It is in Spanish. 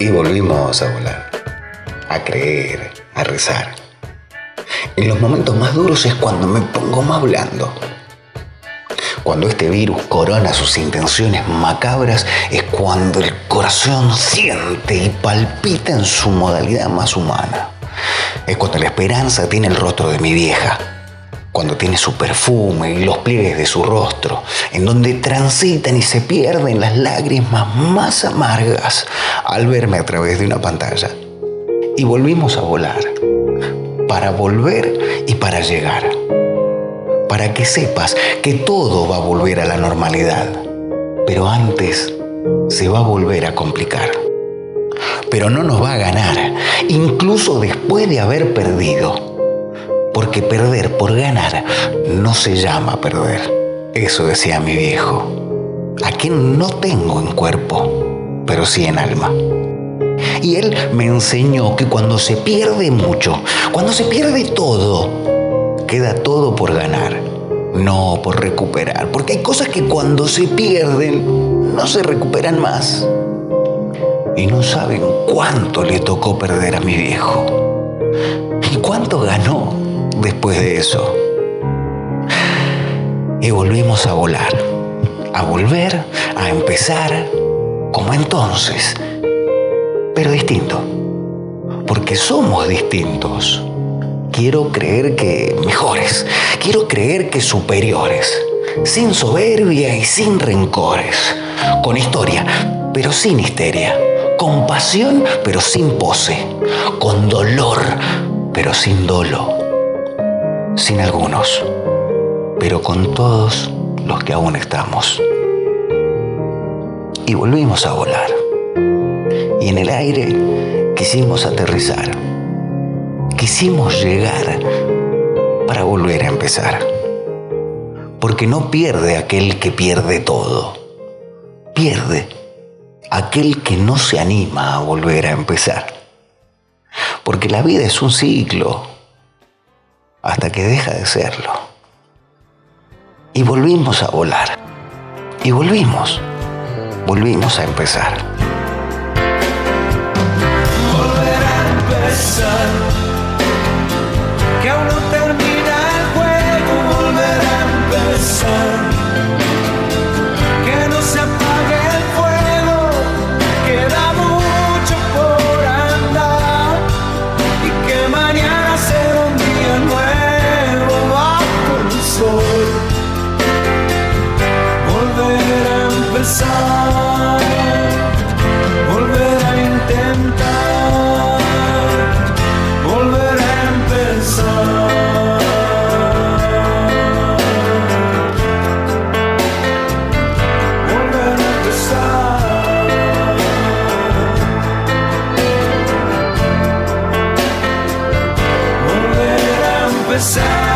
Y volvimos a volar, a creer, a rezar. En los momentos más duros es cuando me pongo más blando. Cuando este virus corona sus intenciones macabras es cuando el corazón siente y palpita en su modalidad más humana. Es cuando la esperanza tiene el rostro de mi vieja, cuando tiene su perfume y los pliegues de su rostro, en donde transitan y se pierden las lágrimas más amargas al verme a través de una pantalla. Y volvimos a volar, para volver y para llegar, para que sepas que todo va a volver a la normalidad, pero antes se va a volver a complicar. Pero no nos va a ganar, incluso después de haber perdido porque perder por ganar no se llama perder. Eso decía mi viejo. A quien no tengo en cuerpo, pero sí en alma. Y él me enseñó que cuando se pierde mucho, cuando se pierde todo, queda todo por ganar, no por recuperar. Porque hay cosas que cuando se pierden no se recuperan más. Y no saben cuánto le tocó perder a mi viejo. ¿Y cuánto ganó? Después de eso. Y volvimos a volar, a volver, a empezar como entonces, pero distinto, porque somos distintos. Quiero creer que mejores, quiero creer que superiores, sin soberbia y sin rencores, con historia, pero sin histeria, con pasión, pero sin pose, con dolor, pero sin dolo sin algunos, pero con todos los que aún estamos. Y volvimos a volar. Y en el aire quisimos aterrizar. Quisimos llegar para volver a empezar. Porque no pierde aquel que pierde todo. Pierde aquel que no se anima a volver a empezar. Porque la vida es un ciclo hasta que deja de serlo. Y volvimos a volar. Y volvimos. Volvimos a empezar. Volver a empezar. Volver a intentar. Volver a empezar. Volver a empezar. Volver a empezar.